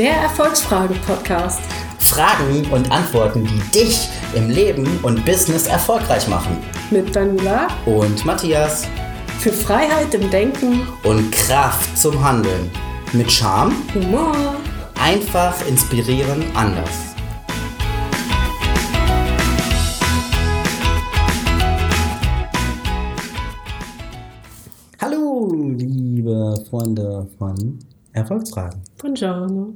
Der Erfolgsfrage-Podcast. Fragen und Antworten, die dich im Leben und Business erfolgreich machen. Mit Daniela Und Matthias. für Freiheit im Denken, Und Kraft zum Handeln. Mit Charme, Humor. einfach inspirieren, anders. Hallo, liebe Freunde von Erfolgsfragen. Buongiorno.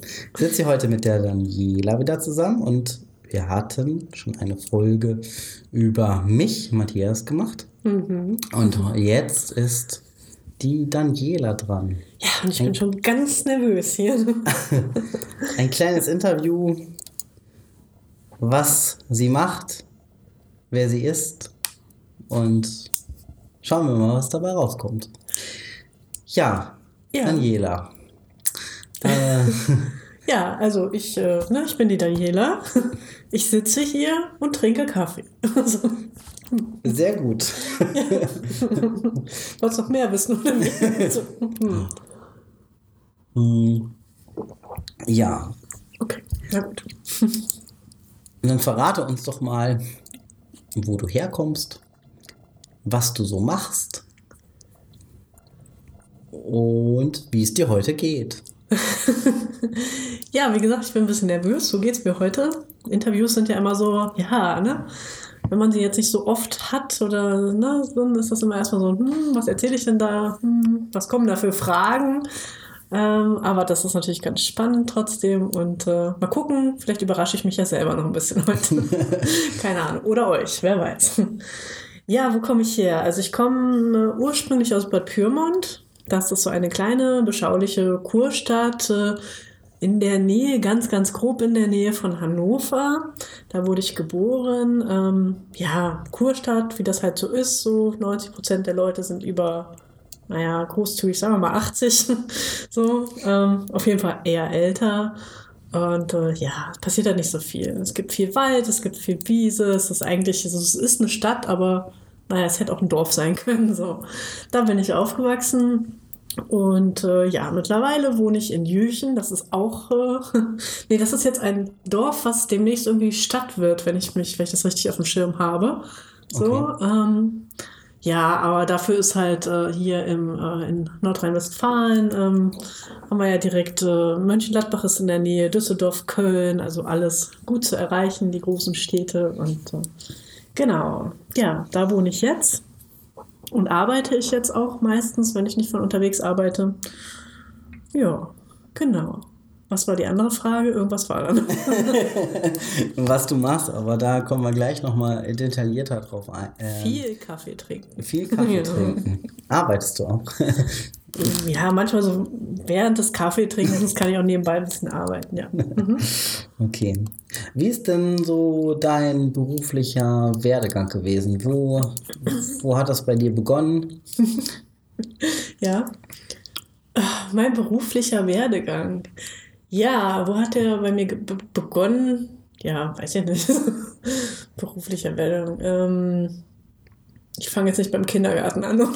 Ich sitze hier heute mit der Daniela wieder zusammen und wir hatten schon eine Folge über mich, Matthias, gemacht. Mhm. Und jetzt ist die Daniela dran. Ja, und ich bin schon ganz nervös hier. Ein kleines Interview, was sie macht, wer sie ist und schauen wir mal, was dabei rauskommt. Ja, Ja. Daniela. Äh, Ja, also ich, äh, ne, ich bin die Daniela. Ich sitze hier und trinke Kaffee. Also, sehr gut. wolltest noch mehr wissen oder? Also. Hm, Ja, Okay, na gut. dann verrate uns doch mal, wo du herkommst, was du so machst und wie es dir heute geht. Ja, wie gesagt, ich bin ein bisschen nervös. So geht's mir heute. Interviews sind ja immer so, ja, ne? Wenn man sie jetzt nicht so oft hat oder ne, dann ist das immer erstmal so, hm, was erzähle ich denn da? Hm, was kommen da für Fragen? Ähm, aber das ist natürlich ganz spannend trotzdem und äh, mal gucken, vielleicht überrasche ich mich ja selber noch ein bisschen heute. Keine Ahnung. Oder euch, wer weiß. Ja, wo komme ich her? Also ich komme äh, ursprünglich aus Bad Pyrmont. Das ist so eine kleine, beschauliche Kurstadt äh, in der Nähe, ganz, ganz grob in der Nähe von Hannover. Da wurde ich geboren. Ähm, ja, Kurstadt, wie das halt so ist, so 90 Prozent der Leute sind über, naja, großzügig, sagen wir mal 80. so, ähm, auf jeden Fall eher älter. Und äh, ja, passiert da nicht so viel. Es gibt viel Wald, es gibt viel Wiese, es ist eigentlich, also es ist eine Stadt, aber naja, es hätte auch ein Dorf sein können. So. Da bin ich aufgewachsen. Und äh, ja, mittlerweile wohne ich in Jüchen. Das ist auch, äh, nee, das ist jetzt ein Dorf, was demnächst irgendwie Stadt wird, wenn ich mich, wenn ich das richtig auf dem Schirm habe. So, Okay. ähm, ja, aber dafür ist halt äh, hier im, äh, in Nordrhein-Westfalen ähm, haben wir ja direkt äh, Mönchengladbach ist in der Nähe, Düsseldorf, Köln, also alles gut zu erreichen, die großen Städte. Und äh, genau, ja, da wohne ich jetzt und arbeite ich jetzt auch meistens, wenn ich nicht von unterwegs arbeite. Ja, genau. Was war die andere Frage? Irgendwas war dann. Was du machst, aber da kommen wir gleich nochmal detaillierter drauf ein. Ähm, Viel Kaffee trinken. viel Kaffee Ja. trinken. Arbeitest du auch? Ja, manchmal so während des Kaffeetrinkens kann ich auch nebenbei ein bisschen arbeiten, ja. Mhm. Okay. Wie ist denn so dein beruflicher Werdegang gewesen? Wo, wo hat das bei dir begonnen? Ja. Mein beruflicher Werdegang. Ja, wo hat der bei mir be- begonnen? Ja, weiß ich nicht. beruflicher Werdegang. Ähm, ich fange jetzt nicht beim Kindergarten an.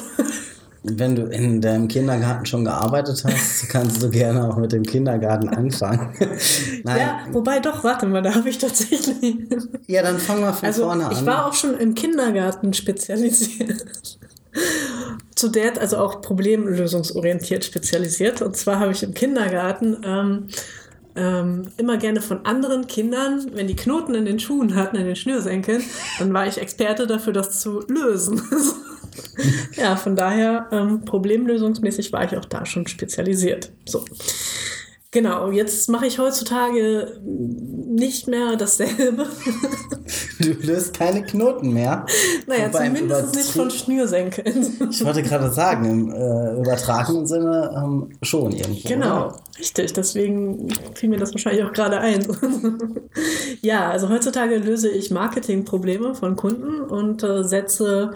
Wenn du in deinem Kindergarten schon gearbeitet hast, kannst du gerne auch mit dem Kindergarten anfangen. Nein. Ja, wobei doch, warte mal, da habe ich tatsächlich. Ja, dann fangen wir von Also vorne an. ich war auch schon im Kindergarten spezialisiert. Zu der, also auch problemlösungsorientiert spezialisiert. Und zwar habe ich im Kindergarten ähm, ähm, immer gerne von anderen Kindern, wenn die Knoten in den Schuhen hatten, in den Schnürsenkeln, dann war ich Experte dafür, das zu lösen. ja, von daher ähm, problemlösungsmäßig war ich auch da schon spezialisiert. So. Genau, jetzt mache ich heutzutage nicht mehr dasselbe. Du löst keine Knoten mehr. Naja, Wobei zumindest nicht von Schnürsenkeln. Ich wollte gerade sagen, im äh, übertragenen Sinne ähm, schon irgendwo. Genau, oder? richtig. Deswegen fiel mir das wahrscheinlich auch gerade ein. ja, also heutzutage löse ich Marketingprobleme von Kunden und äh, setze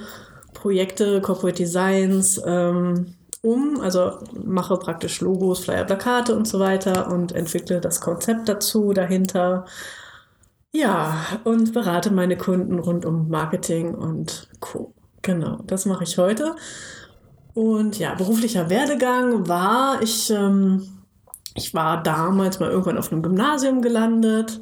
Projekte, Corporate Designs ähm, um, also mache praktisch Logos, Flyer, Plakate und so weiter und entwickle das Konzept dazu dahinter. Ja, und berate meine Kunden rund um Marketing und Co. Genau, das mache ich heute. Und ja, beruflicher Werdegang war, ich ähm, ich war damals mal irgendwann auf einem Gymnasium gelandet,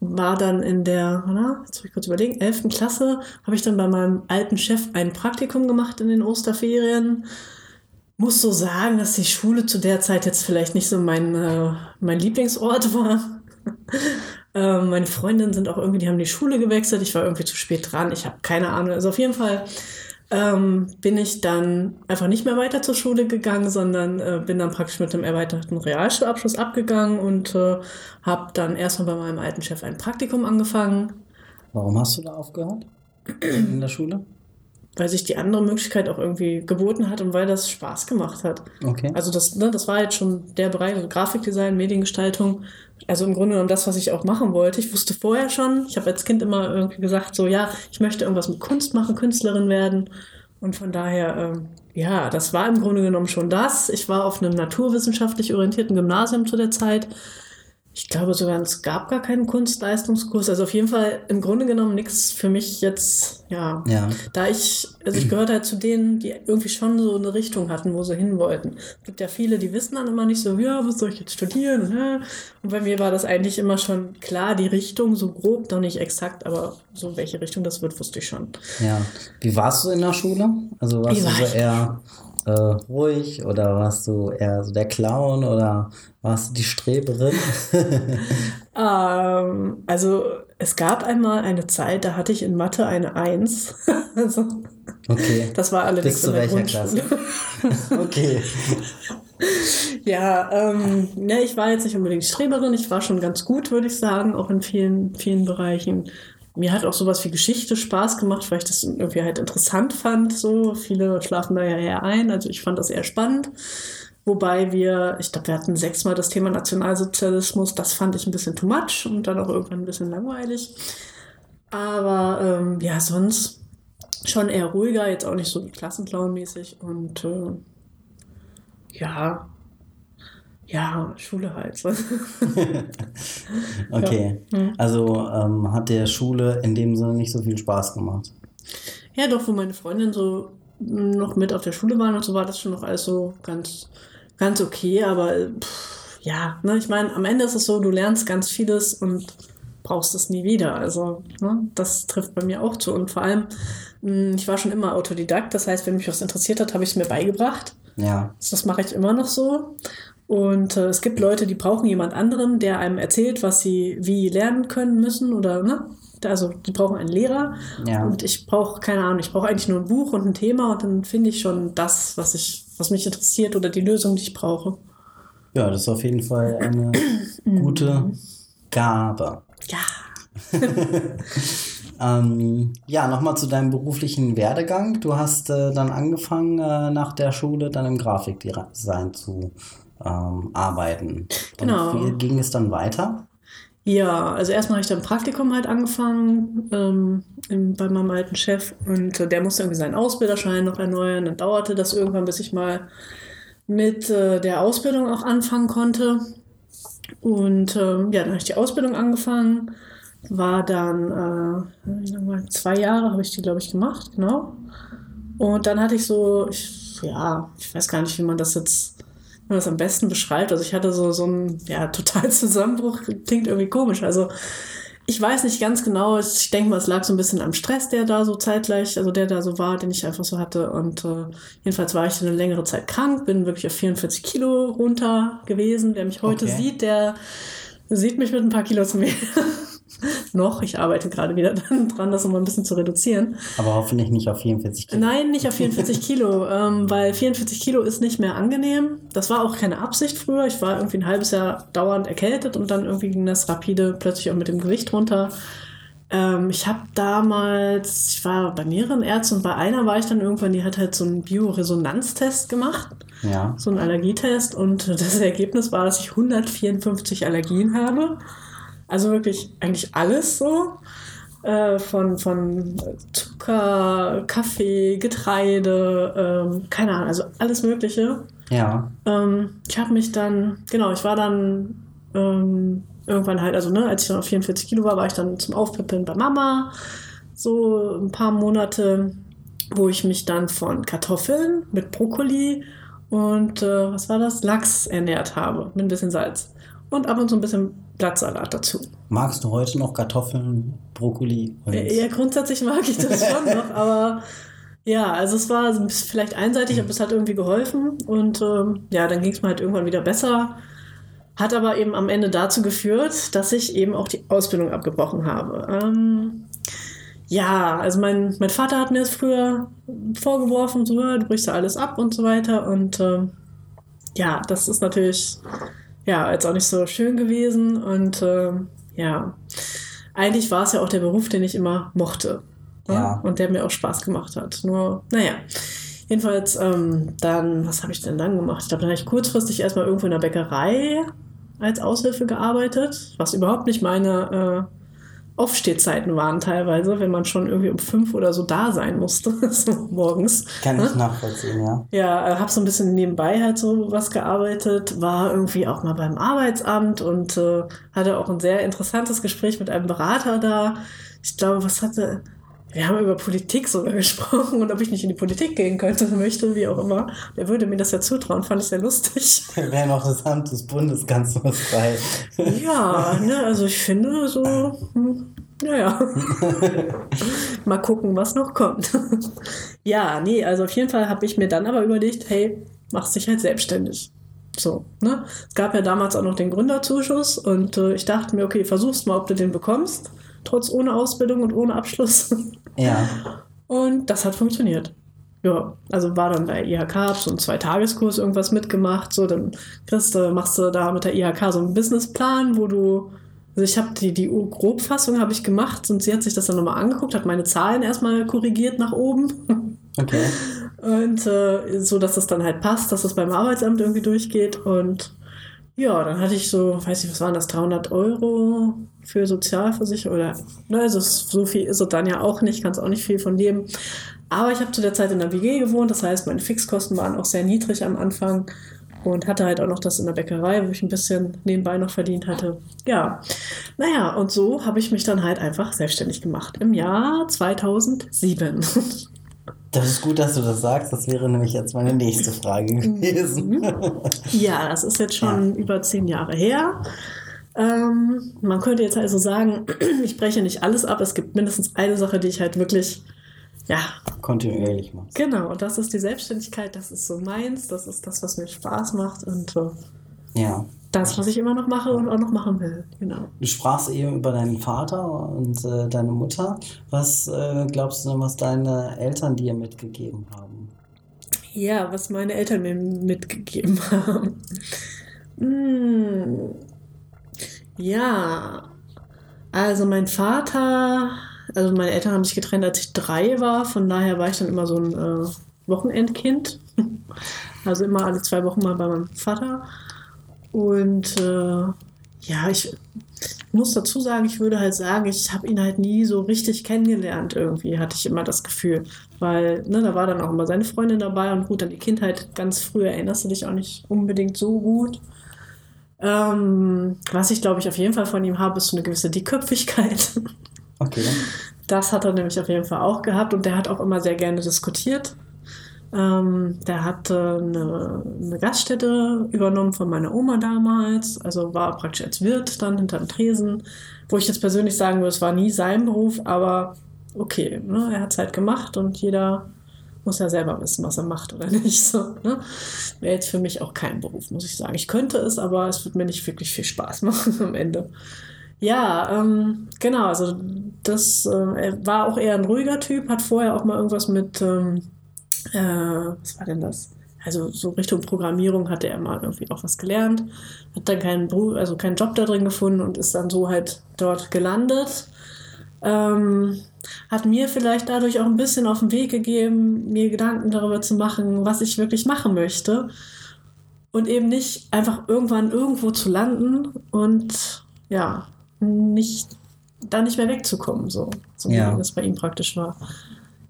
war dann in der, na, jetzt muss ich kurz überlegen, 11. Klasse, habe ich dann bei meinem alten Chef ein Praktikum gemacht in den Osterferien. Muss so sagen, dass die Schule zu der Zeit jetzt vielleicht nicht so mein, äh, mein Lieblingsort war. äh, meine Freundinnen sind auch irgendwie, die haben die Schule gewechselt. Ich war irgendwie zu spät dran. Ich habe keine Ahnung. Also auf jeden Fall ähm, bin ich dann einfach nicht mehr weiter zur Schule gegangen, sondern äh, bin dann praktisch mit einem erweiterten Realschulabschluss abgegangen und äh, habe dann erstmal bei meinem alten Chef ein Praktikum angefangen. Warum hast du da aufgehört? In der Schule? Weil sich die andere Möglichkeit auch irgendwie geboten hat und weil das Spaß gemacht hat. Okay. Also das, ne, das war jetzt schon der Bereich, also Grafikdesign, Mediengestaltung. Also im Grunde genommen das, was ich auch machen wollte. Ich wusste vorher schon, ich habe als Kind immer irgendwie gesagt, so ja, ich möchte irgendwas mit Kunst machen, Künstlerin werden. Und von daher, ähm, ja, das war im Grunde genommen schon das. Ich war auf einem naturwissenschaftlich orientierten Gymnasium zu der Zeit ich glaube sogar, es gab gar keinen Kunstleistungskurs. Also auf jeden Fall im Grunde genommen nichts für mich jetzt, ja. Ja. Da ich, also ich gehörte halt zu denen, die irgendwie schon so eine Richtung hatten, wo sie hin wollten. Es gibt ja viele, die wissen dann immer nicht so, ja, was soll ich jetzt studieren? Und bei mir war das eigentlich immer schon klar, die Richtung, so grob, noch nicht exakt, aber so welche Richtung das wird, wusste ich schon. Ja. Wie warst du in der Schule? Also warst Wie du war so eher äh, ruhig oder warst du eher so der Clown oder warst du die Streberin? Ähm, also es gab einmal eine Zeit, da hatte ich in Mathe eine Eins. also, Okay. das war allerdings Bis zu welcher Grundschule. Okay. Ja, ähm, ne, ich war jetzt nicht unbedingt Streberin, ich war schon ganz gut, würde ich sagen, auch in vielen, vielen Bereichen. Mir hat auch sowas wie Geschichte Spaß gemacht, weil ich das irgendwie halt interessant fand. So viele schlafen da ja eher ein, also ich fand das eher spannend. Wobei wir, ich glaube, wir hatten sechsmal das Thema Nationalsozialismus, das fand ich ein bisschen too much und dann auch irgendwann ein bisschen langweilig. Aber ähm, ja, sonst schon eher ruhiger, jetzt auch nicht so Klassenclown-mäßig und äh, ja, ja, Schule halt. Okay. Ja. Also ähm, hat der Schule in dem Sinne nicht so viel Spaß gemacht. Ja, doch, wo meine Freundin so noch mit auf der Schule waren und so war das schon noch alles so ganz, ganz okay, aber pff, ja, ne, ich meine, am Ende ist es so, du lernst ganz vieles und brauchst es nie wieder. Also, ne, das trifft bei mir auch zu. Und vor allem, mh, ich war schon immer Autodidakt, das heißt, wenn mich was interessiert hat, habe ich es mir beigebracht. Ja. Das mache ich immer noch so. Und äh, es gibt Leute, die brauchen jemand anderen, der einem erzählt, was sie wie lernen können müssen oder ne? Also die brauchen einen Lehrer. Ja. Und ich brauche keine Ahnung, ich brauche eigentlich nur ein Buch und ein Thema und dann finde ich schon das, was ich, was mich interessiert oder die Lösung, die ich brauche. Ja, das ist auf jeden Fall eine gute Gabe. Ja. Ähm, ja, nochmal zu deinem beruflichen Werdegang. Du hast äh, dann angefangen, äh, nach der Schule dann im Grafikdesign zu ähm, arbeiten. Genau. Und wie ging es dann weiter? Ja, also erstmal habe ich dann ein Praktikum halt angefangen ähm, im, bei meinem alten Chef und äh, der musste irgendwie seinen Ausbilderschein noch erneuern. Dann dauerte das irgendwann, bis ich mal mit äh, der Ausbildung auch anfangen konnte. Und ähm, ja, dann habe ich die Ausbildung angefangen, war dann äh, zwei Jahre habe ich die, glaube ich, gemacht, genau. Und dann hatte ich so, ich, ja, ich weiß gar nicht, wie man das jetzt, man das am besten beschreibt. Also ich hatte so, so einen, ja, total Zusammenbruch, klingt irgendwie komisch. Also ich weiß nicht ganz genau, ich denke mal, es lag so ein bisschen am Stress, der da so zeitgleich, also der da so war, den ich einfach so hatte. Und äh, jedenfalls war ich eine längere Zeit krank, bin wirklich auf 44 Kilo runter gewesen. Wer mich heute Okay. sieht, der sieht mich mit ein paar Kilos mehr. Noch, ich arbeite gerade wieder dran, das nochmal ein bisschen zu reduzieren. Aber hoffentlich nicht auf 44 Kilo. Nein, nicht auf 44 Kilo, ähm, weil 44 Kilo ist nicht mehr angenehm. Das war auch keine Absicht früher. Ich war irgendwie ein halbes Jahr dauernd erkältet und dann irgendwie ging das rapide plötzlich auch mit dem Gewicht runter. Ähm, ich habe damals, ich war bei mehreren Ärzten und bei einer war ich dann irgendwann, die hat halt so einen Bioresonanztest gemacht, Ja. so einen Allergietest und das Ergebnis war, dass ich 154 Allergien habe. Also wirklich eigentlich alles so. Äh, von, von Zucker, Kaffee, Getreide, ähm, keine Ahnung, also alles Mögliche. Ja. Ähm, ich habe mich dann, genau, ich war dann ähm, irgendwann halt, also ne, als ich dann auf 44 Kilo war, war ich dann zum Aufpäppeln bei Mama. So ein paar Monate, wo ich mich dann von Kartoffeln mit Brokkoli und äh, was war das? Lachs ernährt habe mit ein bisschen Salz. Und ab und zu ein bisschen Blattsalat dazu. Magst du heute noch Kartoffeln, Brokkoli? Und Ja, grundsätzlich mag ich das schon noch, aber ja, also es war vielleicht einseitig, aber es hat irgendwie geholfen und ähm, ja, dann ging es mir halt irgendwann wieder besser. Hat aber eben am Ende dazu geführt, dass ich eben auch die Ausbildung abgebrochen habe. Ähm, ja, also mein, mein Vater hat mir das früher vorgeworfen, so, du brichst ja alles ab und so weiter. Und ähm, ja, das ist natürlich ja jetzt auch nicht so schön gewesen. Und ähm, ja, eigentlich war es ja auch der Beruf, den ich immer mochte. ne? Ja. Und der mir auch Spaß gemacht hat. Nur, naja. Jedenfalls, ähm, dann, was habe ich denn dann gemacht? Ich glaube, dann habe ich kurzfristig erstmal irgendwo in der Bäckerei als Aushilfe gearbeitet, was überhaupt nicht meine äh, Aufstehzeiten waren teilweise, wenn man schon irgendwie um fünf oder so da sein musste, so morgens. Kann ich Ne? nachvollziehen, ja. Ja, äh, habe so ein bisschen nebenbei halt so was gearbeitet, war irgendwie auch mal beim Arbeitsamt und äh, hatte auch ein sehr interessantes Gespräch mit einem Berater da. Ich glaube, was hatte. Wir haben über Politik sogar gesprochen und ob ich nicht in die Politik gehen könnte, möchte, wie auch immer. Der würde mir das ja zutrauen, fand ich sehr lustig. Wir wären noch das Amt des Bundeskanzlers frei. Ja, ne, also ich finde so, hm, naja. Mal gucken, was noch kommt. ja, nee, also auf jeden Fall habe ich mir dann aber überlegt, hey, machst dich halt selbstständig. So, ne? Es gab ja damals auch noch den Gründerzuschuss und äh, ich dachte mir, okay, versuchst mal, ob du den bekommst, trotz ohne Ausbildung und ohne Abschluss. Ja. Und das hat funktioniert. Ja, also war dann bei IHK, hab so einen Zweitageskurs irgendwas mitgemacht. So, dann kriegst du, machst du da mit der IHK so einen Businessplan, wo du, also ich habe die, die Grobfassung habe ich gemacht und sie hat sich das dann nochmal angeguckt, hat meine Zahlen erstmal korrigiert nach oben. Okay. Und äh, so, dass das dann halt passt, dass das beim Arbeitsamt irgendwie durchgeht. Und ja, dann hatte ich so, weiß ich, was waren das, 300 Euro für Sozialversicherung oder, ne, also so viel ist es dann ja auch nicht, kannst auch nicht viel von leben. Aber ich habe zu der Zeit in der WG gewohnt, das heißt, meine Fixkosten waren auch sehr niedrig am Anfang und hatte halt auch noch das in der Bäckerei, wo ich ein bisschen nebenbei noch verdient hatte. Ja, naja, und so habe ich mich dann halt einfach selbstständig gemacht im Jahr 2007. Das ist gut, dass du das sagst. Das wäre nämlich jetzt meine nächste Frage gewesen. Ja, das ist jetzt schon über zehn Jahre her. Ähm, man könnte jetzt also sagen, ich breche nicht alles ab. Es gibt mindestens eine Sache, die ich halt wirklich, ja, Kontinuierlich machst. genau, und das ist die Selbstständigkeit. Das ist so meins. Das ist das, was mir Spaß macht und äh, Ja. Das, was ich immer noch mache und auch noch machen will. Genau. Du sprachst eben über deinen Vater und äh, deine Mutter. Was äh, glaubst du denn, was deine Eltern dir mitgegeben haben? Ja, was meine Eltern mir mitgegeben haben. Hm. Ja, also mein Vater, also meine Eltern haben sich getrennt, als ich drei war. Von daher war ich dann immer so ein äh, Wochenendkind. Also immer alle zwei Wochen mal bei meinem Vater. Und äh, ja, ich muss dazu sagen, ich würde halt sagen, ich habe ihn halt nie so richtig kennengelernt irgendwie, hatte ich immer das Gefühl. Weil, ne, da war dann auch immer seine Freundin dabei und gut, an die Kindheit ganz früh erinnerst du dich auch nicht unbedingt so gut. Ähm, was ich glaube ich auf jeden Fall von ihm habe, ist so eine gewisse Dickköpfigkeit. Okay. Das hat er nämlich auf jeden Fall auch gehabt und der hat auch immer sehr gerne diskutiert. Ähm, der hatte eine, eine Gaststätte übernommen von meiner Oma damals, also war praktisch als Wirt dann hinterm Tresen, wo ich jetzt persönlich sagen würde, es war nie sein Beruf, aber okay, ne, er hat es halt gemacht und jeder muss ja selber wissen, was er macht oder nicht. So, ne? Wäre jetzt für mich auch kein Beruf, muss ich sagen. Ich könnte es, aber es wird mir nicht wirklich viel Spaß machen am Ende. Ja, ähm, genau, also das, äh, er war auch eher ein ruhiger Typ, hat vorher auch mal irgendwas mit, ähm, äh, was war denn das? Also so Richtung Programmierung hatte er mal irgendwie auch was gelernt, hat dann keinen, Beruf, also keinen Job da drin gefunden und ist dann so halt dort gelandet. Ähm, hat mir vielleicht dadurch auch ein bisschen auf den Weg gegeben, mir Gedanken darüber zu machen, was ich wirklich machen möchte. Und eben nicht einfach irgendwann irgendwo zu landen und ja, nicht, da nicht mehr wegzukommen, so, so Ja. wie das bei ihm praktisch war.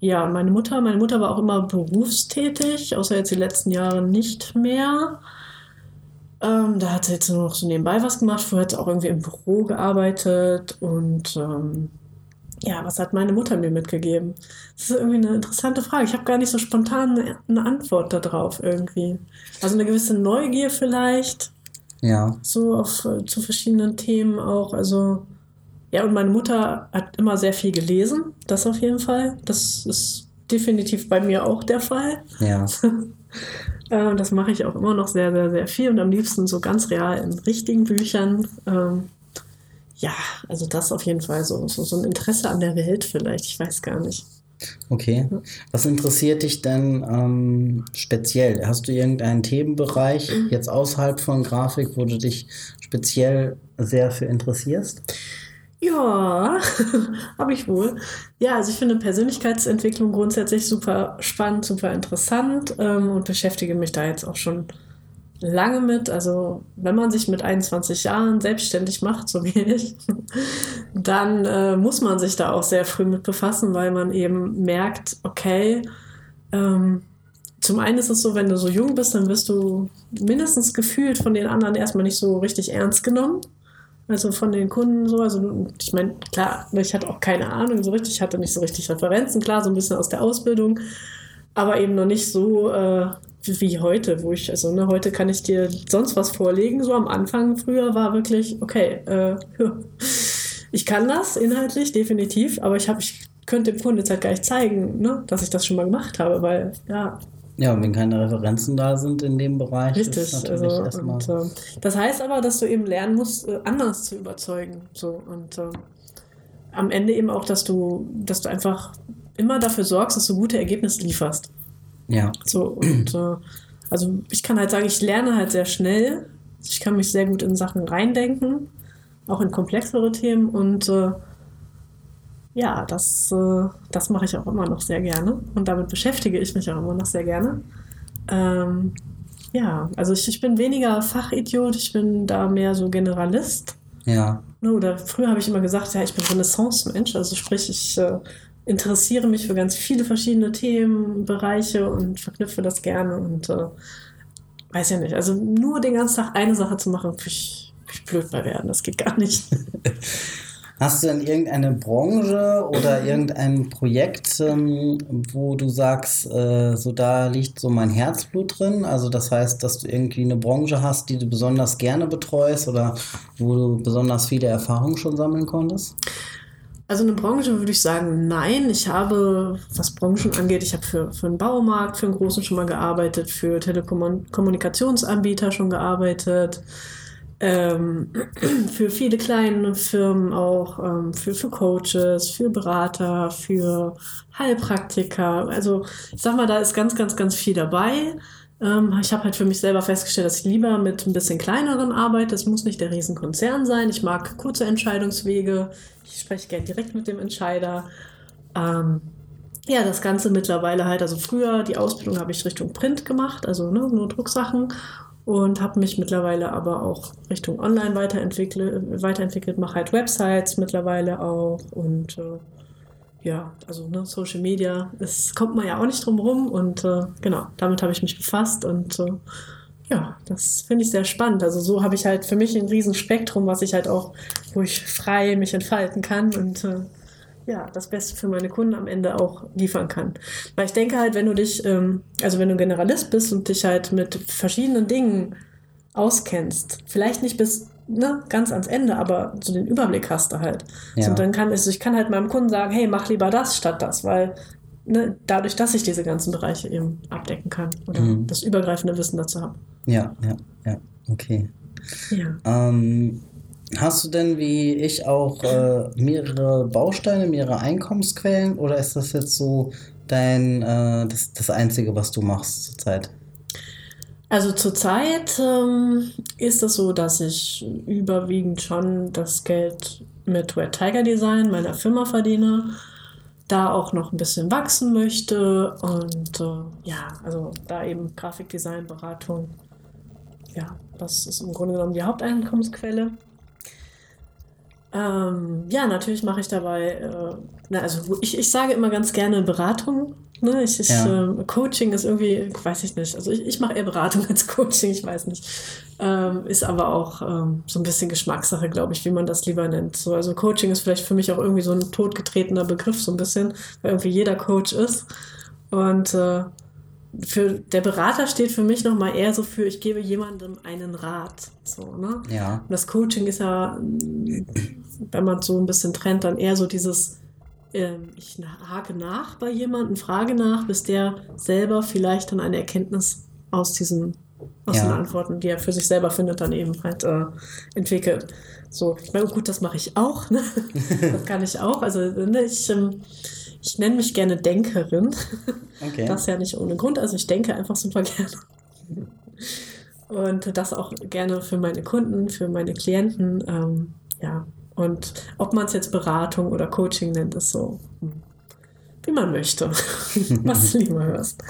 Ja, meine Mutter, meine Mutter war auch immer berufstätig, außer jetzt die letzten Jahre nicht mehr. Ähm, da hat sie jetzt nur noch so nebenbei was gemacht. Vorher hat sie auch irgendwie im Büro gearbeitet und ähm, ja, was hat meine Mutter mir mitgegeben? Das ist irgendwie eine interessante Frage. Ich habe gar nicht so spontan eine, eine Antwort darauf irgendwie. Also eine gewisse Neugier vielleicht. Ja. So auf, äh, zu verschiedenen Themen auch. Also, ja, und meine Mutter hat immer sehr viel gelesen. Das auf jeden Fall. Das ist definitiv bei mir auch der Fall. Ja. Äh, das mache ich auch immer noch sehr, sehr, sehr viel und am liebsten so ganz real in richtigen Büchern. Ähm, ja, also das auf jeden Fall so, so, so ein Interesse an der Welt vielleicht, ich weiß gar nicht. Okay. Was interessiert dich denn ähm, speziell? Hast du irgendeinen Themenbereich jetzt außerhalb von Grafik, wo du dich speziell sehr für interessierst? Ja, habe ich wohl. Ja, also ich finde Persönlichkeitsentwicklung grundsätzlich super spannend, super interessant ähm, und beschäftige mich da jetzt auch schon lange mit. Also wenn man sich mit 21 Jahren selbstständig macht, so wie ich, dann äh, muss man sich da auch sehr früh mit befassen, weil man eben merkt, okay, ähm, zum einen ist es so, wenn du so jung bist, dann wirst du mindestens gefühlt von den anderen erstmal nicht so richtig ernst genommen. Also von den Kunden so. Also ich meine, klar, ich hatte auch keine Ahnung so richtig, ich hatte nicht so richtig Referenzen, klar, so ein bisschen aus der Ausbildung, aber eben noch nicht so äh, wie heute, wo ich, also ne, heute kann ich dir sonst was vorlegen. So am Anfang früher war wirklich, okay, äh, ich kann das inhaltlich, definitiv, aber ich habe, ich könnte dem Kunden jetzt halt gar nicht zeigen, ne, dass ich das schon mal gemacht habe, weil ja, Ja, und wenn keine Referenzen da sind in dem Bereich, ist Richtig, natürlich also erstmal. und, äh, das heißt aber, dass du eben lernen musst, äh, anders zu überzeugen. So und äh, am Ende eben auch, dass du, dass du einfach immer dafür sorgst, dass du gute Ergebnisse lieferst. ja. So und äh, also ich kann halt sagen, ich lerne halt sehr schnell. Ich kann mich sehr gut in Sachen reindenken, auch in komplexere Themen und äh, ja, das, äh, das mache ich auch immer noch sehr gerne und damit beschäftige ich mich auch immer noch sehr gerne. Ähm, ja, also ich, ich bin weniger Fachidiot, ich bin da mehr so Generalist. Ja. Ne, Oder früher habe ich immer gesagt, ja, ich bin Renaissance-Mensch, also sprich, ich äh, interessiere mich für ganz viele verschiedene Themenbereiche und verknüpfe das gerne und äh, weiß ja nicht. Also nur den ganzen Tag eine Sache zu machen, würde ich, ich blöd bei werden, das geht gar nicht. Hast du denn irgendeine Branche oder irgendein Projekt, ähm, wo du sagst, äh, so da liegt so mein Herzblut drin? Also das heißt, dass du irgendwie eine Branche hast, die du besonders gerne betreust oder wo du besonders viele Erfahrungen schon sammeln konntest? Also eine Branche würde ich sagen, nein. Ich habe, was Branchen angeht, ich habe für, für einen Baumarkt, für einen großen schon mal gearbeitet, für Telekommunikationsanbieter schon gearbeitet, ähm, für viele kleine Firmen auch, ähm, für, für Coaches, für Berater, für Heilpraktiker. Also ich sag mal, da ist ganz, ganz, ganz viel dabei. Ähm, ich habe halt für mich selber festgestellt, dass ich lieber mit ein bisschen kleineren arbeite. Es muss nicht der Riesenkonzern sein. Ich mag kurze Entscheidungswege. Ich spreche gern direkt mit dem Entscheider. Ähm, ja, das Ganze mittlerweile halt, also früher die Ausbildung habe ich Richtung Print gemacht, also ne, nur Drucksachen und habe mich mittlerweile aber auch Richtung Online weiterentwickelt, weiterentwickelt mache halt Websites mittlerweile auch und äh, ja, also ne, Social Media, das kommt man ja auch nicht drum rum und äh, genau, damit habe ich mich befasst und äh, ja, das finde ich sehr spannend. Also so habe ich halt für mich ein riesen Spektrum, was ich halt auch, wo ich frei mich entfalten kann und äh, ja, das Beste für meine Kunden am Ende auch liefern kann. Weil ich denke halt, wenn du dich, ähm, also wenn du Generalist bist und dich halt mit verschiedenen Dingen auskennst, vielleicht nicht bis ne, ganz ans Ende, aber so den Überblick hast du halt. Ja. Und dann kann also ich kann halt meinem Kunden sagen, hey, mach lieber das statt das, weil ne, dadurch, dass ich diese ganzen Bereiche eben abdecken kann oder Mhm. das übergreifende Wissen dazu habe. Ja, ja, ja, okay. Ja. Ähm, hast du denn wie ich auch äh, mehrere Bausteine, mehrere Einkommensquellen oder ist das jetzt so dein äh, das, das Einzige, was du machst zurzeit? Also zurzeit ähm, ist es so, dass ich überwiegend schon das Geld mit Red Tiger Design meiner Firma verdiene, da auch noch ein bisschen wachsen möchte und äh, ja, also da eben Grafikdesign, Beratung, ja, das ist im Grunde genommen die Haupteinkommensquelle. Ähm, ja, natürlich mache ich dabei, äh, na, also ich, ich sage immer ganz gerne Beratung. Ne? Ich, ich, Ja. ähm, Coaching ist irgendwie, weiß ich nicht. Also ich, ich mache eher Beratung als Coaching, ich weiß nicht. Ähm, ist aber auch ähm, so ein bisschen Geschmackssache, glaube ich, wie man das lieber nennt. So, also Coaching ist vielleicht für mich auch irgendwie so ein totgetretener Begriff, so ein bisschen, weil irgendwie jeder Coach ist. Und äh, für der Berater steht für mich nochmal eher so für, ich gebe jemandem einen Rat. So, ne? Ja. Und das Coaching ist ja, wenn man so ein bisschen trennt, dann eher so dieses, ähm, ich hake nach bei jemandem, frage nach, bis der selber vielleicht dann eine Erkenntnis aus diesen, aus Ja. den Antworten, die er für sich selber findet, dann eben halt äh, entwickelt. So, ich meine, gut, das mache ich auch, ne? das kann ich auch. Also ne, ich, ähm, ich nenne mich gerne Denkerin. Okay. Das ja nicht ohne Grund. Also ich denke einfach super gerne. Und das auch gerne für meine Kunden, für meine Klienten. Ähm, ja, und ob man es jetzt Beratung oder Coaching nennt, ist so, hm, wie man möchte, was du lieber hörst.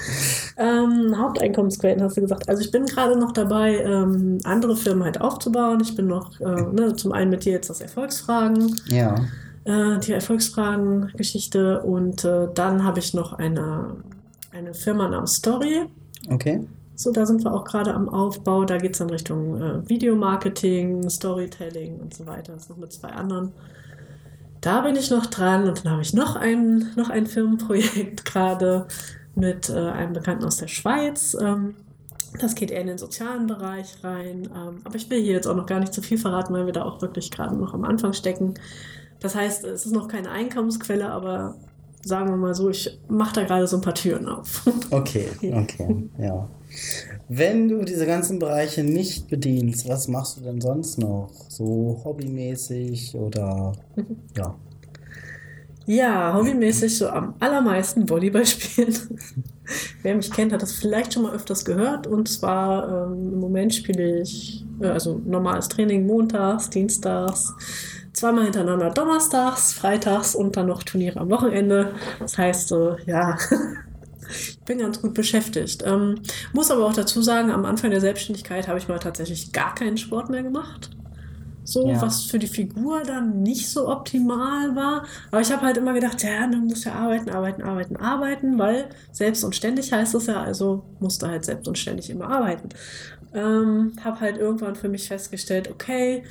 Ähm, Haupteinkommensquellen hast du gesagt. Also ich bin gerade noch dabei, ähm, andere Firmen halt aufzubauen. Ich bin noch äh, ne, zum einen mit dir jetzt das Erfolgsfragen ja. äh, die Erfolgsfragen-Geschichte und äh, dann habe ich noch eine, eine Firma namens Story. Okay. So, da sind wir auch gerade am Aufbau. Da geht es dann Richtung äh, Videomarketing, Storytelling und so weiter. Das ist noch mit zwei anderen. Da bin ich noch dran und dann habe ich noch ein, noch ein Firmenprojekt gerade mit äh, einem Bekannten aus der Schweiz. Ähm, das geht eher in den sozialen Bereich rein. Ähm, aber ich will hier jetzt auch noch gar nicht zu viel verraten, weil wir da auch wirklich gerade noch am Anfang stecken. Das heißt, es ist noch keine Einkommensquelle, aber sagen wir mal so, ich mache da gerade so ein paar Türen auf. Okay, okay, ja. Wenn du diese ganzen Bereiche nicht bedienst, was machst du denn sonst noch? So hobbymäßig oder ja. Ja, hobbymäßig so am allermeisten Volleyball spielen. Wer mich kennt, hat das vielleicht schon mal öfters gehört. Und zwar ähm, im Moment spiele ich äh, also normales Training montags, dienstags, zweimal hintereinander donnerstags, freitags und dann noch Turniere am Wochenende. Das heißt, äh, ja, ich bin ganz gut beschäftigt. Ähm, muss aber auch dazu sagen, am Anfang der Selbstständigkeit habe ich mal tatsächlich gar keinen Sport mehr gemacht. So, Ja. was für die Figur dann nicht so optimal war. Aber ich habe halt immer gedacht, ja, du musst ja arbeiten, arbeiten, arbeiten, arbeiten, weil selbst und ständig heißt es ja, also musst du halt selbst und ständig immer arbeiten. Ähm, habe halt irgendwann für mich festgestellt, okay,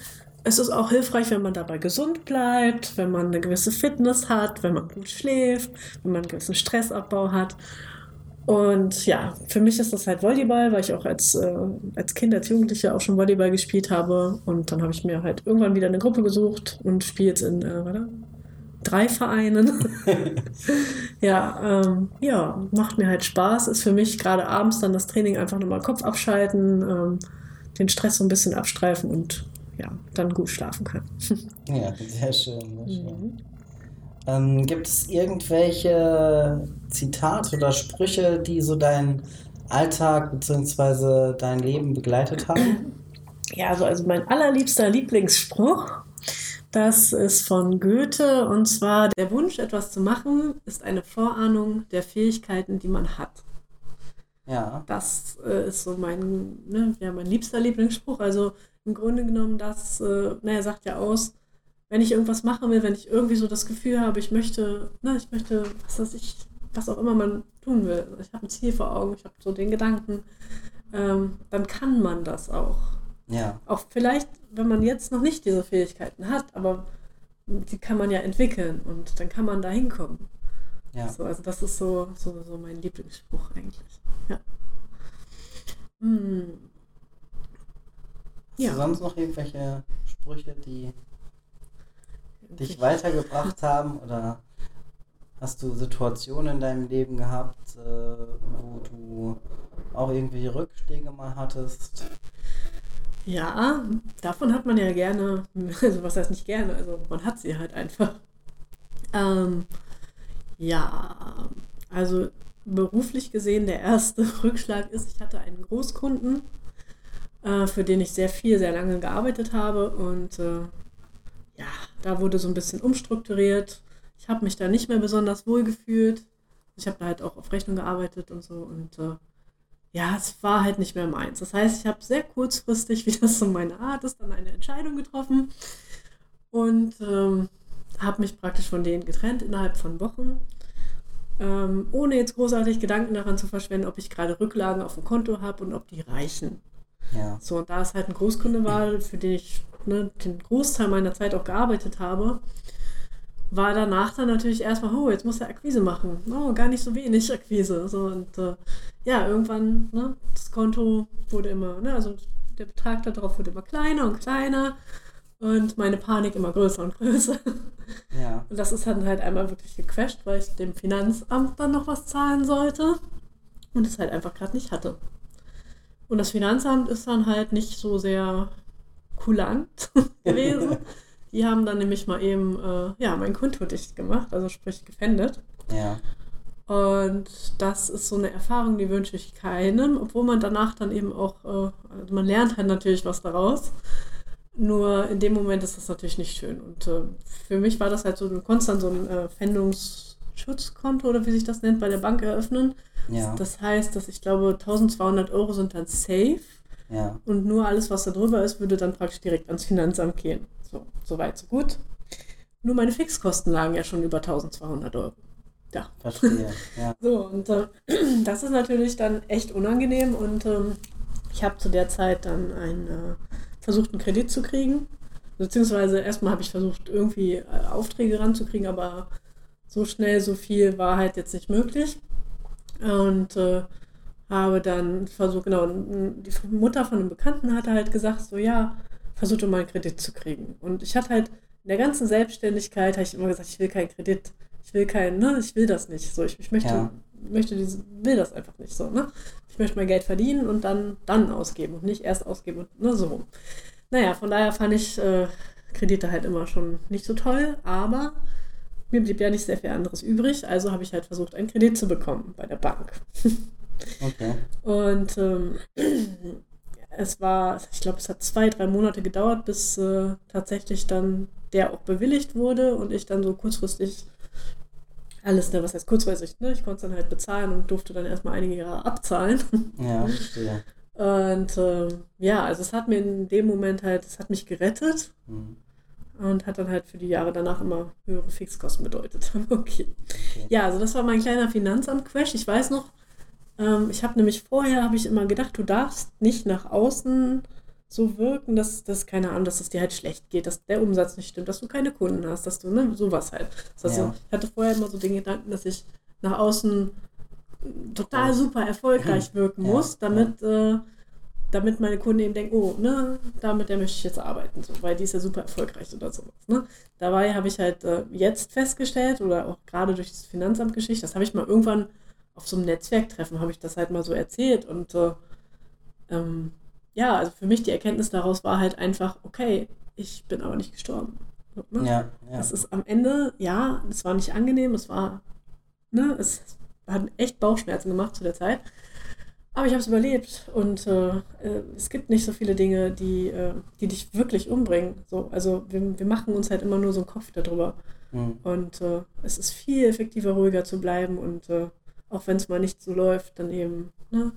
es ist auch hilfreich, wenn man dabei gesund bleibt, wenn man eine gewisse Fitness hat, wenn man gut schläft, wenn man einen gewissen Stressabbau hat. Und ja, für mich ist das halt Volleyball, weil ich auch als, äh, als Kind, als Jugendliche auch schon Volleyball gespielt habe. Und dann habe ich mir halt irgendwann wieder eine Gruppe gesucht und spiele jetzt in äh, warte, drei Vereinen. ja, ähm, ja, macht mir halt Spaß. Ist für mich gerade abends dann das Training einfach nochmal Kopf abschalten, ähm, den Stress so ein bisschen abstreifen und ja, dann gut schlafen können. Ja, sehr schön, sehr schön. Mhm. Ähm, gibt es irgendwelche Zitate oder Sprüche, die so deinen Alltag bzw. dein Leben begleitet haben? Ja, also, also mein allerliebster Lieblingsspruch, das ist von Goethe und zwar, der Wunsch, etwas zu machen, ist eine Vorahnung der Fähigkeiten, die man hat. Ja, Das äh, ist so mein, ne, ja, mein liebster Lieblingsspruch. Also im Grunde genommen, das, äh, na, er sagt ja aus, wenn ich irgendwas machen will, wenn ich irgendwie so das Gefühl habe, ich möchte, ne, ich möchte, was weiß ich, was auch immer man tun will. Ich habe ein Ziel vor Augen, ich habe so den Gedanken, ähm, dann kann man das auch. ja, Auch vielleicht, wenn man jetzt noch nicht diese Fähigkeiten hat, aber die kann man ja entwickeln und dann kann man da hinkommen. ja. So, also das ist so, so, so mein Lieblingsspruch eigentlich. Ja. Hm. Hast du Ja. sonst noch irgendwelche Sprüche, die dich weitergebracht haben oder hast du Situationen in deinem Leben gehabt, äh, wo du auch irgendwelche Rückschläge mal hattest? Ja, davon hat man ja gerne, also was heißt nicht gerne, also man hat sie halt einfach. Ähm, ja, also beruflich gesehen, der erste Rückschlag ist, ich hatte einen Großkunden, äh, für den ich sehr viel, sehr lange gearbeitet habe und äh, ja, da wurde so ein bisschen umstrukturiert. Ich habe mich da nicht mehr besonders wohl gefühlt. Ich habe da halt auch auf Rechnung gearbeitet und so und äh, ja, es war halt nicht mehr meins. Das heißt, ich habe sehr kurzfristig, wie das so meine Art ist, dann eine Entscheidung getroffen Und ähm, habe mich praktisch von denen getrennt innerhalb von Wochen. Ähm, ohne jetzt großartig Gedanken daran zu verschwenden, ob ich gerade Rücklagen auf dem Konto habe und ob die reichen. Ja. So, und da es halt ein Großkunde war, für den ich ne, den Großteil meiner Zeit auch gearbeitet habe, war danach dann natürlich erstmal, oh, jetzt muss er Akquise machen. Oh, gar nicht so wenig Akquise. So, und äh, ja, irgendwann, ne, das Konto wurde immer, ne, also der Betrag darauf wurde immer kleiner und kleiner und meine Panik immer größer und größer. Ja. Und das ist dann halt einmal wirklich gecrashed, weil ich dem Finanzamt dann noch was zahlen sollte und es halt einfach gerade nicht hatte. Und das Finanzamt ist dann halt nicht so sehr kulant gewesen. Die haben dann nämlich mal eben, äh, ja, mein Konto dicht gemacht, also sprich gefändet. Ja. Und das ist so eine Erfahrung, die wünsche ich keinem, obwohl man danach dann eben auch, äh, also man lernt halt natürlich was daraus. Nur in dem Moment ist das natürlich nicht schön. Und äh, für mich war das halt so, du konntest dann so ein äh, Pfändungsschutzkonto oder wie sich das nennt, bei der Bank eröffnen. Ja. Das heißt, dass ich glaube, 1200 Euro sind dann safe Ja. und nur alles, was da drüber ist, würde dann praktisch direkt ans Finanzamt gehen. So, so weit, so gut. Nur meine Fixkosten lagen ja schon über 1200 Euro. Ja. Verstehe. Ja. So, und äh, das ist natürlich dann echt unangenehm und ähm, ich habe zu der Zeit dann einen, äh, versucht, einen Kredit zu kriegen. Beziehungsweise erstmal habe ich versucht, irgendwie äh, Aufträge ranzukriegen, aber so schnell, so viel war halt jetzt nicht möglich. Und äh, habe dann versucht, genau, die Mutter von einem Bekannten hatte halt gesagt, so ja, versuch doch mal einen Kredit zu kriegen. Und ich hatte halt in der ganzen Selbstständigkeit, habe ich immer gesagt, ich will keinen Kredit, ich will keinen, ne, ich will das nicht. So, ich, ich möchte, Ja. möchte diese, will das einfach nicht so, ne? Ich möchte mein Geld verdienen und dann, dann ausgeben und nicht erst ausgeben und ne, so rum. Naja, von daher fand ich äh, Kredite halt immer schon nicht so toll, aber mir blieb ja nicht sehr viel anderes übrig, also habe ich halt versucht, einen Kredit zu bekommen bei der Bank. Okay. Und ähm, es war, ich glaube, es hat zwei, drei Monate gedauert, bis äh, tatsächlich dann der auch bewilligt wurde und ich dann so kurzfristig alles, ne, was heißt kurzfristig, ne? Ich konnte es dann halt bezahlen und durfte dann erstmal einige Jahre abzahlen. Ja, verstehe. Und ähm, ja, also es hat mir in dem Moment halt, es hat mich gerettet Hm. Und hat dann halt für die Jahre danach immer höhere Fixkosten bedeutet. okay. Ja, also das war mein kleiner Finanzamt-Crash. Ich weiß noch, ähm, ich habe nämlich vorher, habe ich immer gedacht, du darfst nicht nach außen so wirken, dass das, keine Ahnung, dass es dir halt schlecht geht, dass der Umsatz nicht stimmt, dass du keine Kunden hast, dass du, ne, sowas halt. Das heißt, Ja. so, ich hatte vorher immer so den Gedanken, dass ich nach außen total super erfolgreich wirken Ja, muss, damit, äh, damit meine Kunden eben denken, oh, ne, damit der möchte ich jetzt arbeiten, so, weil die ist ja super erfolgreich oder sowas. Ne? Dabei habe ich halt äh, jetzt festgestellt, oder auch gerade durch das Finanzamtgeschichte, das habe ich mal irgendwann auf so einem Netzwerktreffen, habe ich das halt mal so erzählt und äh, ähm, ja, also für mich die Erkenntnis daraus war halt einfach, okay, ich bin aber nicht gestorben. Ne? Ja, ja. Es ist am Ende, ja, es war nicht angenehm, es war, ne, es hat echt Bauchschmerzen gemacht zu der Zeit. Aber ich habe es überlebt und äh, äh, es gibt nicht so viele Dinge, die, äh, die dich wirklich umbringen. So, also wir, wir machen uns halt immer nur so einen Kopf darüber. Hm. Und äh, es ist viel effektiver, ruhiger zu bleiben und äh, auch wenn es mal nicht so läuft, dann eben ne,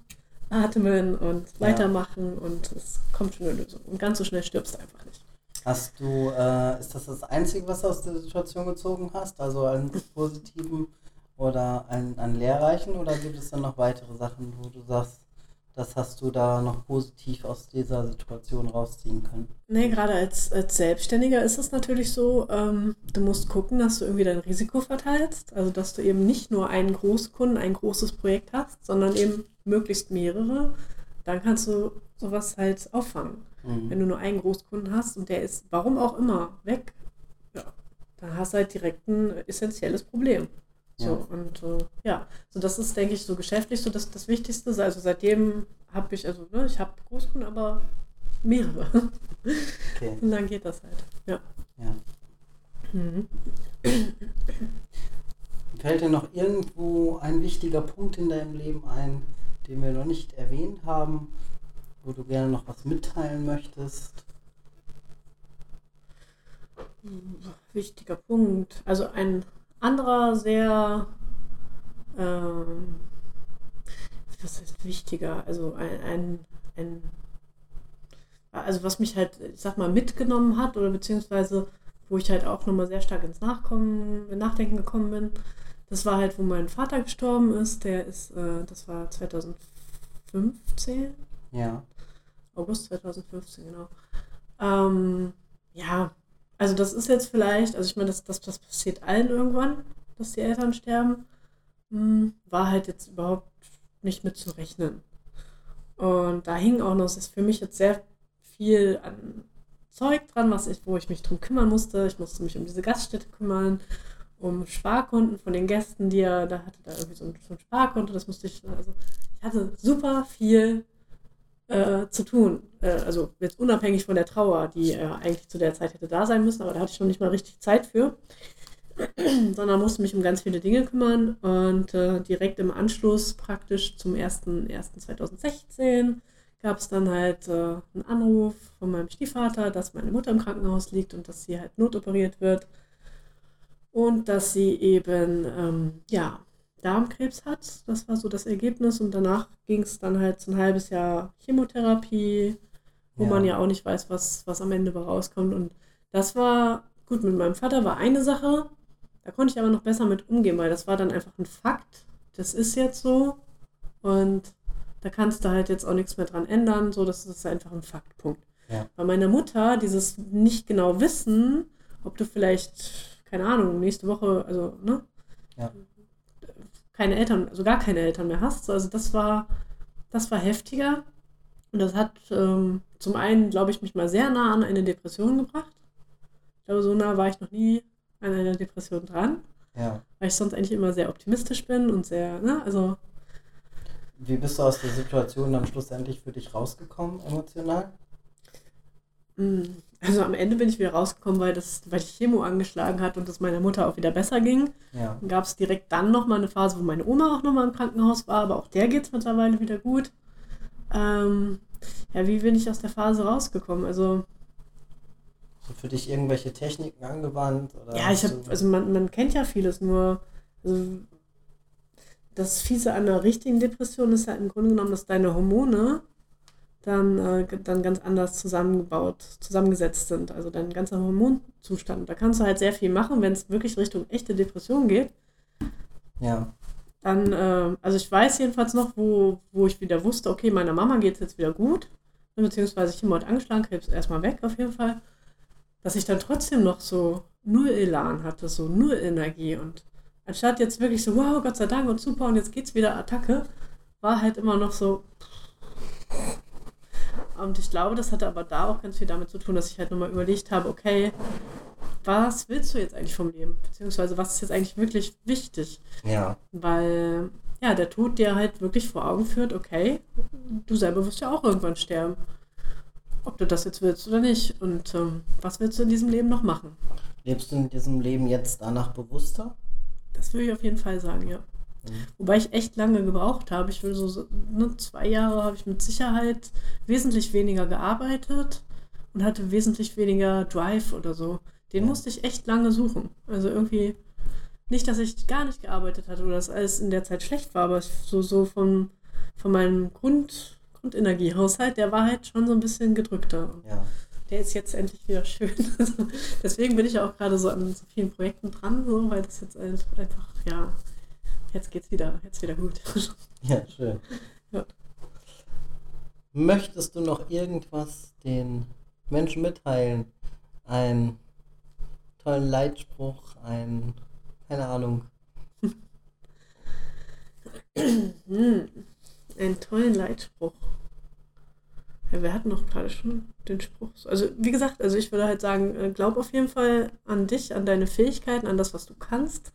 atmen und weitermachen und es kommt schon eine Lösung. Und ganz so schnell stirbst du einfach nicht. Hast du, äh, ist das das Einzige, was du aus der Situation gezogen hast? Also einen positiven oder einen, einen lehrreichen? Oder gibt es dann noch weitere Sachen, wo du sagst, das hast du da noch positiv aus dieser Situation rausziehen können? Nee, gerade als, als Selbstständiger ist es natürlich so, ähm, du musst gucken, dass du irgendwie dein Risiko verteilst. Also, dass du eben nicht nur einen Großkunden, ein großes Projekt hast, sondern eben möglichst mehrere. Dann kannst du sowas halt auffangen. Mhm. Wenn du nur einen Großkunden hast und der ist, warum auch immer, weg, ja, dann hast du halt direkt ein essentielles Problem. So, Ja. und äh, ja, so das ist, denke ich, so geschäftlich so das, das Wichtigste. Also seitdem habe ich, also, ne, ich habe Großkunden, aber mehrere. Okay, Und dann geht das halt. Ja. ja. Mhm. Fällt dir noch irgendwo ein wichtiger Punkt in deinem Leben ein, den wir noch nicht erwähnt haben, wo du gerne noch was mitteilen möchtest? Wichtiger Punkt. Also ein anderer sehr, ähm, was heißt wichtiger? Also ein, ein, ein, also was mich halt, ich sag mal, mitgenommen hat oder beziehungsweise wo ich halt auch nochmal sehr stark ins Nachkommen, Nachdenken gekommen bin. Das war halt, wo mein Vater gestorben ist. Der ist, äh, das war 2015. Ja. August 2015, genau. Ähm, ja, also das ist jetzt vielleicht, also ich meine, das, das, das passiert allen irgendwann, dass die Eltern sterben. Hm, war halt jetzt überhaupt nicht mit zu rechnen. Und da hing auch noch, es ist für mich jetzt sehr viel an Zeug dran, was ich, wo ich mich drum kümmern musste. Ich musste mich um diese Gaststätte kümmern, um Sparkonten von den Gästen, die er, da hatte da irgendwie so ein, so ein Sparkonto, das musste ich, also ich hatte super viel äh, zu tun. Äh, also jetzt unabhängig von der Trauer, die äh, eigentlich zu der Zeit hätte da sein müssen, aber da hatte ich noch nicht mal richtig Zeit für. sondern musste mich um ganz viele Dinge kümmern und äh, direkt im Anschluss praktisch zum 01.01.2016 gab es dann halt äh, einen Anruf von meinem Stiefvater, dass meine Mutter im Krankenhaus liegt und dass sie halt notoperiert wird und dass sie eben, ähm, ja, Darmkrebs hat. Das war so das Ergebnis und danach ging es dann halt so ein halbes Jahr Chemotherapie, wo ja. man ja auch nicht weiß, was, was am Ende rauskommt und das war, gut, mit meinem Vater war eine Sache, da konnte ich aber noch besser mit umgehen, weil das war dann einfach ein Fakt. Das ist jetzt so. Und da kannst du halt jetzt auch nichts mehr dran ändern. So, das ist einfach ein Faktpunkt. Ja. Bei meiner Mutter, dieses nicht genau wissen, ob du vielleicht, keine Ahnung, nächste Woche, also, ne? Ja. Keine Eltern, also gar keine Eltern mehr hast. Also das war, das war heftiger. Und das hat ähm, zum einen, glaube ich, mich mal sehr nah an eine Depression gebracht. Ich glaube, so nah war ich noch nie an einer Depression dran. Ja. Weil ich sonst eigentlich immer sehr optimistisch bin und sehr, ne, also. Wie bist du aus der Situation dann schlussendlich für dich rausgekommen, emotional? Mm, also am Ende bin ich wieder rausgekommen, weil das, weil die Chemo angeschlagen hat und es meiner Mutter auch wieder besser ging. Ja. Dann gab es direkt dann nochmal eine Phase, wo meine Oma auch nochmal im Krankenhaus war, aber auch der geht es mittlerweile wieder gut. Ähm, ja, wie bin ich aus der Phase rausgekommen? Also so für dich irgendwelche Techniken angewandt? ja, ich habe, also man, man kennt ja vieles, nur also das Fiese an einer richtigen Depression ist ja im Grunde genommen, dass deine Hormone dann, äh, dann ganz anders zusammengebaut, zusammengesetzt sind. Also dein ganzer Hormonzustand. Da kannst du halt sehr viel machen, wenn es wirklich Richtung echte Depression geht. Ja. Dann, äh, also ich weiß jedenfalls noch, wo, wo ich wieder wusste, okay, meiner Mama geht es jetzt wieder gut. Beziehungsweise ich habe heute angeschlagen, Krebs erstmal weg auf jeden Fall dass ich dann trotzdem noch so null Elan hatte, so null Energie. Und anstatt jetzt wirklich so, wow, Gott sei Dank und super und jetzt geht's wieder Attacke, war halt immer noch so. Und ich glaube, das hatte aber da auch ganz viel damit zu tun, dass ich halt nochmal überlegt habe, okay, was willst du jetzt eigentlich vom Leben? Beziehungsweise was ist jetzt eigentlich wirklich wichtig? Ja. Weil, ja, der Tod dir halt wirklich vor Augen führt, okay, du selber wirst ja auch irgendwann sterben ob du das jetzt willst oder nicht. Und ähm, was willst du in diesem Leben noch machen? Lebst du in diesem Leben jetzt danach bewusster? Das würde ich auf jeden Fall sagen, ja. Mhm. Wobei ich echt lange gebraucht habe. Ich will so, ne, zwei Jahre habe ich mit Sicherheit wesentlich weniger gearbeitet und hatte wesentlich weniger Drive oder so. Den ja. musste ich echt lange suchen. Also irgendwie, nicht, dass ich gar nicht gearbeitet hatte oder dass alles in der Zeit schlecht war, aber so, so von, von meinem Grund, und Energiehaushalt, der war halt schon so ein bisschen gedrückter. Ja. Der ist jetzt endlich wieder schön. Deswegen bin ich auch gerade so an so vielen Projekten dran, so, weil das jetzt einfach, ja, jetzt geht's wieder, jetzt wieder gut. Ja, schön. Ja. Möchtest du noch irgendwas den Menschen mitteilen? Ein tollen Leitspruch, ein, keine Ahnung. hm einen tollen Leitspruch. Ja, wir hatten doch gerade schon den Spruch. Also, wie gesagt, also ich würde halt sagen, äh, glaub auf jeden Fall an dich, an deine Fähigkeiten, an das, was du kannst.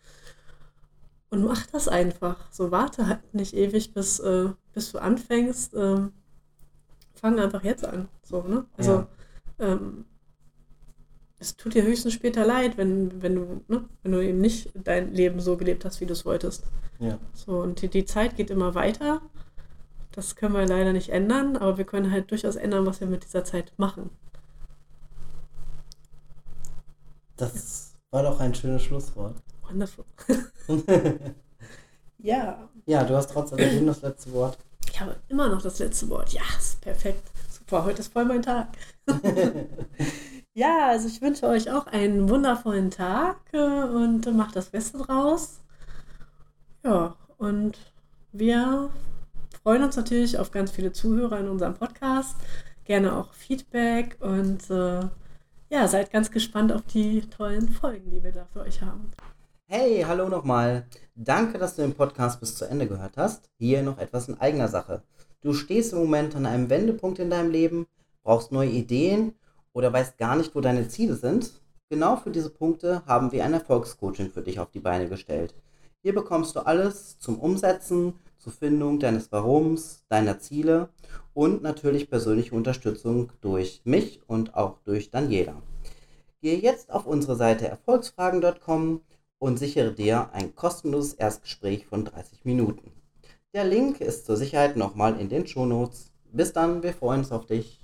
Und mach das einfach. So warte halt nicht ewig, bis, äh, bis du anfängst. Ähm, fang einfach jetzt an. So, ne? Also, ja. ähm, es tut dir höchstens später leid, wenn, wenn du, ne, wenn du eben nicht dein Leben so gelebt hast, wie du es wolltest. Ja. So, und die, die Zeit geht immer weiter. Das können wir leider nicht ändern, aber wir können halt durchaus ändern, was wir mit dieser Zeit machen. Das war doch ein schönes Schlusswort. Wonderful. ja. Ja, du hast trotzdem das letzte Wort. Ich habe immer noch das letzte Wort. Ja, ist perfekt. Super, heute ist voll mein Tag. Ja, also ich wünsche euch auch einen wundervollen Tag äh, und macht das Beste draus. Ja, und wir freuen uns natürlich auf ganz viele Zuhörer in unserem Podcast. Gerne auch Feedback und äh, ja, seid ganz gespannt auf die tollen Folgen, die wir da für euch haben. Hey, hallo nochmal. Danke, dass du den Podcast bis zu Ende gehört hast. Hier noch etwas in eigener Sache. Du stehst im Moment an einem Wendepunkt in deinem Leben, brauchst neue Ideen oder weißt gar nicht, wo deine Ziele sind. Genau für diese Punkte haben wir ein Erfolgscoaching für dich auf die Beine gestellt. Hier bekommst du alles zum Umsetzen, zur Findung deines Warums, deiner Ziele und natürlich persönliche Unterstützung durch mich und auch durch Daniela. Gehe jetzt auf unsere Seite erfolgsfragen.com und sichere dir ein kostenloses Erstgespräch von 30 Minuten. Der Link ist zur Sicherheit nochmal in den Shownotes. Bis dann, wir freuen uns auf dich.